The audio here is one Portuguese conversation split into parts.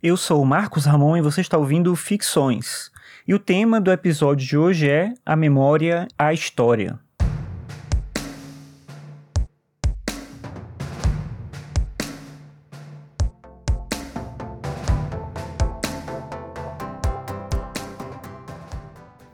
Eu sou o Marcos Ramon e você está ouvindo Ficções. E o tema do episódio de hoje é A Memória, a História.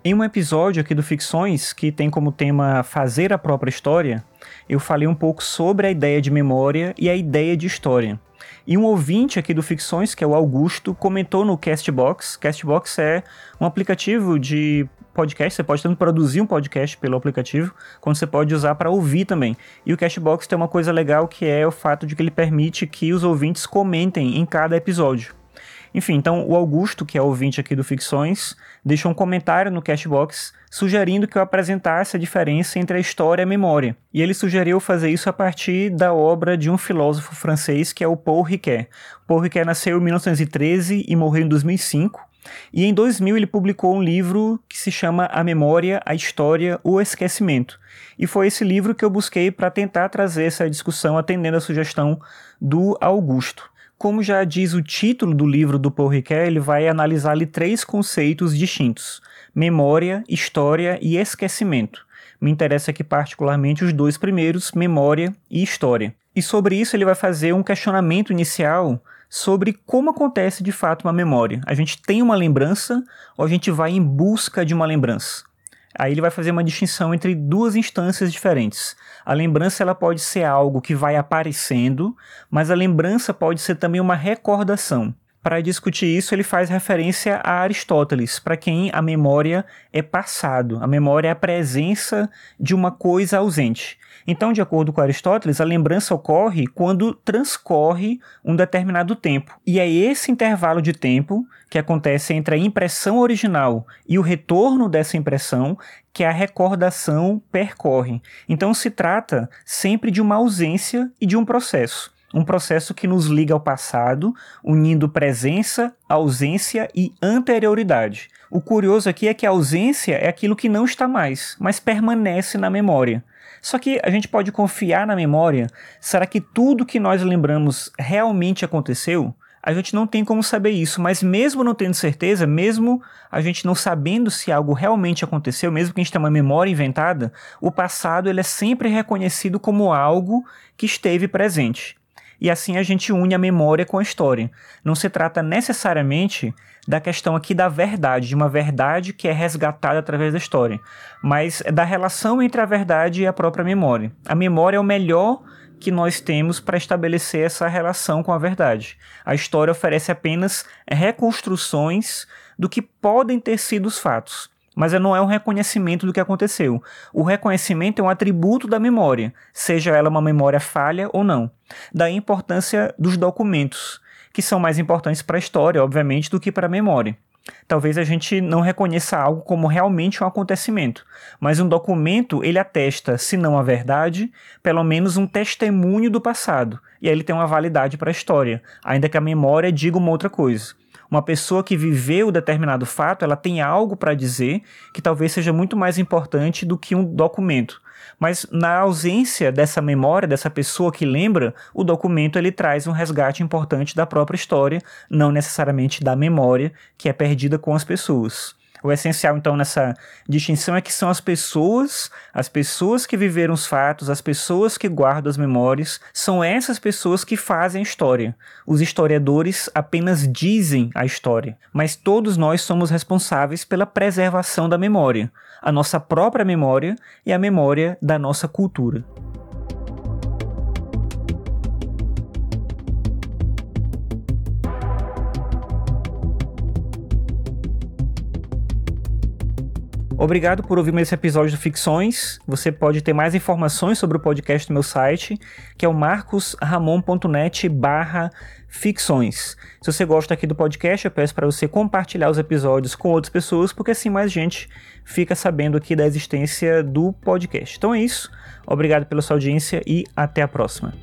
Em um episódio aqui do Ficções, que tem como tema fazer a própria história, eu falei um pouco sobre a ideia de memória e a ideia de história. E um ouvinte aqui do Ficções, que é o Augusto, comentou no Castbox. Castbox é um aplicativo de podcast, você pode tanto produzir um podcast pelo aplicativo, quanto você pode usar para ouvir também. E o Cashbox tem uma coisa legal que é o fato de que ele permite que os ouvintes comentem em cada episódio. Enfim, então o Augusto, que é ouvinte aqui do Ficções, deixou um comentário no Cashbox sugerindo que eu apresentasse a diferença entre a história e a memória. E ele sugeriu fazer isso a partir da obra de um filósofo francês que é o Paul Ricoeur. Paul Ricoeur nasceu em 1913 e morreu em 2005. E em 2000 ele publicou um livro que se chama A Memória, a História, o Esquecimento. E foi esse livro que eu busquei para tentar trazer essa discussão atendendo a sugestão do Augusto. Como já diz o título do livro do Paul Ricoeur, ele vai analisar ali três conceitos distintos: memória, história e esquecimento. Me interessa aqui particularmente os dois primeiros, memória e história. E sobre isso ele vai fazer um questionamento inicial sobre como acontece de fato uma memória. A gente tem uma lembrança ou a gente vai em busca de uma lembrança? Aí ele vai fazer uma distinção entre duas instâncias diferentes. A lembrança ela pode ser algo que vai aparecendo, mas a lembrança pode ser também uma recordação. Para discutir isso, ele faz referência a Aristóteles, para quem a memória é passado, a memória é a presença de uma coisa ausente. Então, de acordo com Aristóteles, a lembrança ocorre quando transcorre um determinado tempo. E é esse intervalo de tempo que acontece entre a impressão original e o retorno dessa impressão que a recordação percorre. Então, se trata sempre de uma ausência e de um processo um processo que nos liga ao passado, unindo presença, ausência e anterioridade. O curioso aqui é que a ausência é aquilo que não está mais, mas permanece na memória. Só que a gente pode confiar na memória? Será que tudo que nós lembramos realmente aconteceu? A gente não tem como saber isso, mas mesmo não tendo certeza, mesmo a gente não sabendo se algo realmente aconteceu, mesmo que a gente tenha uma memória inventada, o passado ele é sempre reconhecido como algo que esteve presente e assim a gente une a memória com a história. Não se trata necessariamente da questão aqui da verdade, de uma verdade que é resgatada através da história, mas da relação entre a verdade e a própria memória. A memória é o melhor que nós temos para estabelecer essa relação com a verdade. A história oferece apenas reconstruções do que podem ter sido os fatos mas não é um reconhecimento do que aconteceu. O reconhecimento é um atributo da memória, seja ela uma memória falha ou não. Daí a importância dos documentos, que são mais importantes para a história, obviamente, do que para a memória. Talvez a gente não reconheça algo como realmente um acontecimento, mas um documento ele atesta, se não a verdade, pelo menos um testemunho do passado, e aí ele tem uma validade para a história, ainda que a memória diga uma outra coisa uma pessoa que viveu determinado fato, ela tem algo para dizer que talvez seja muito mais importante do que um documento. Mas na ausência dessa memória dessa pessoa que lembra, o documento ele traz um resgate importante da própria história, não necessariamente da memória que é perdida com as pessoas. O essencial, então, nessa distinção é que são as pessoas, as pessoas que viveram os fatos, as pessoas que guardam as memórias, são essas pessoas que fazem a história. Os historiadores apenas dizem a história, mas todos nós somos responsáveis pela preservação da memória, a nossa própria memória e a memória da nossa cultura. Obrigado por ouvir esse episódio do Ficções. Você pode ter mais informações sobre o podcast no meu site, que é o marcosramon.net barra ficções. Se você gosta aqui do podcast, eu peço para você compartilhar os episódios com outras pessoas, porque assim mais gente fica sabendo aqui da existência do podcast. Então é isso. Obrigado pela sua audiência e até a próxima.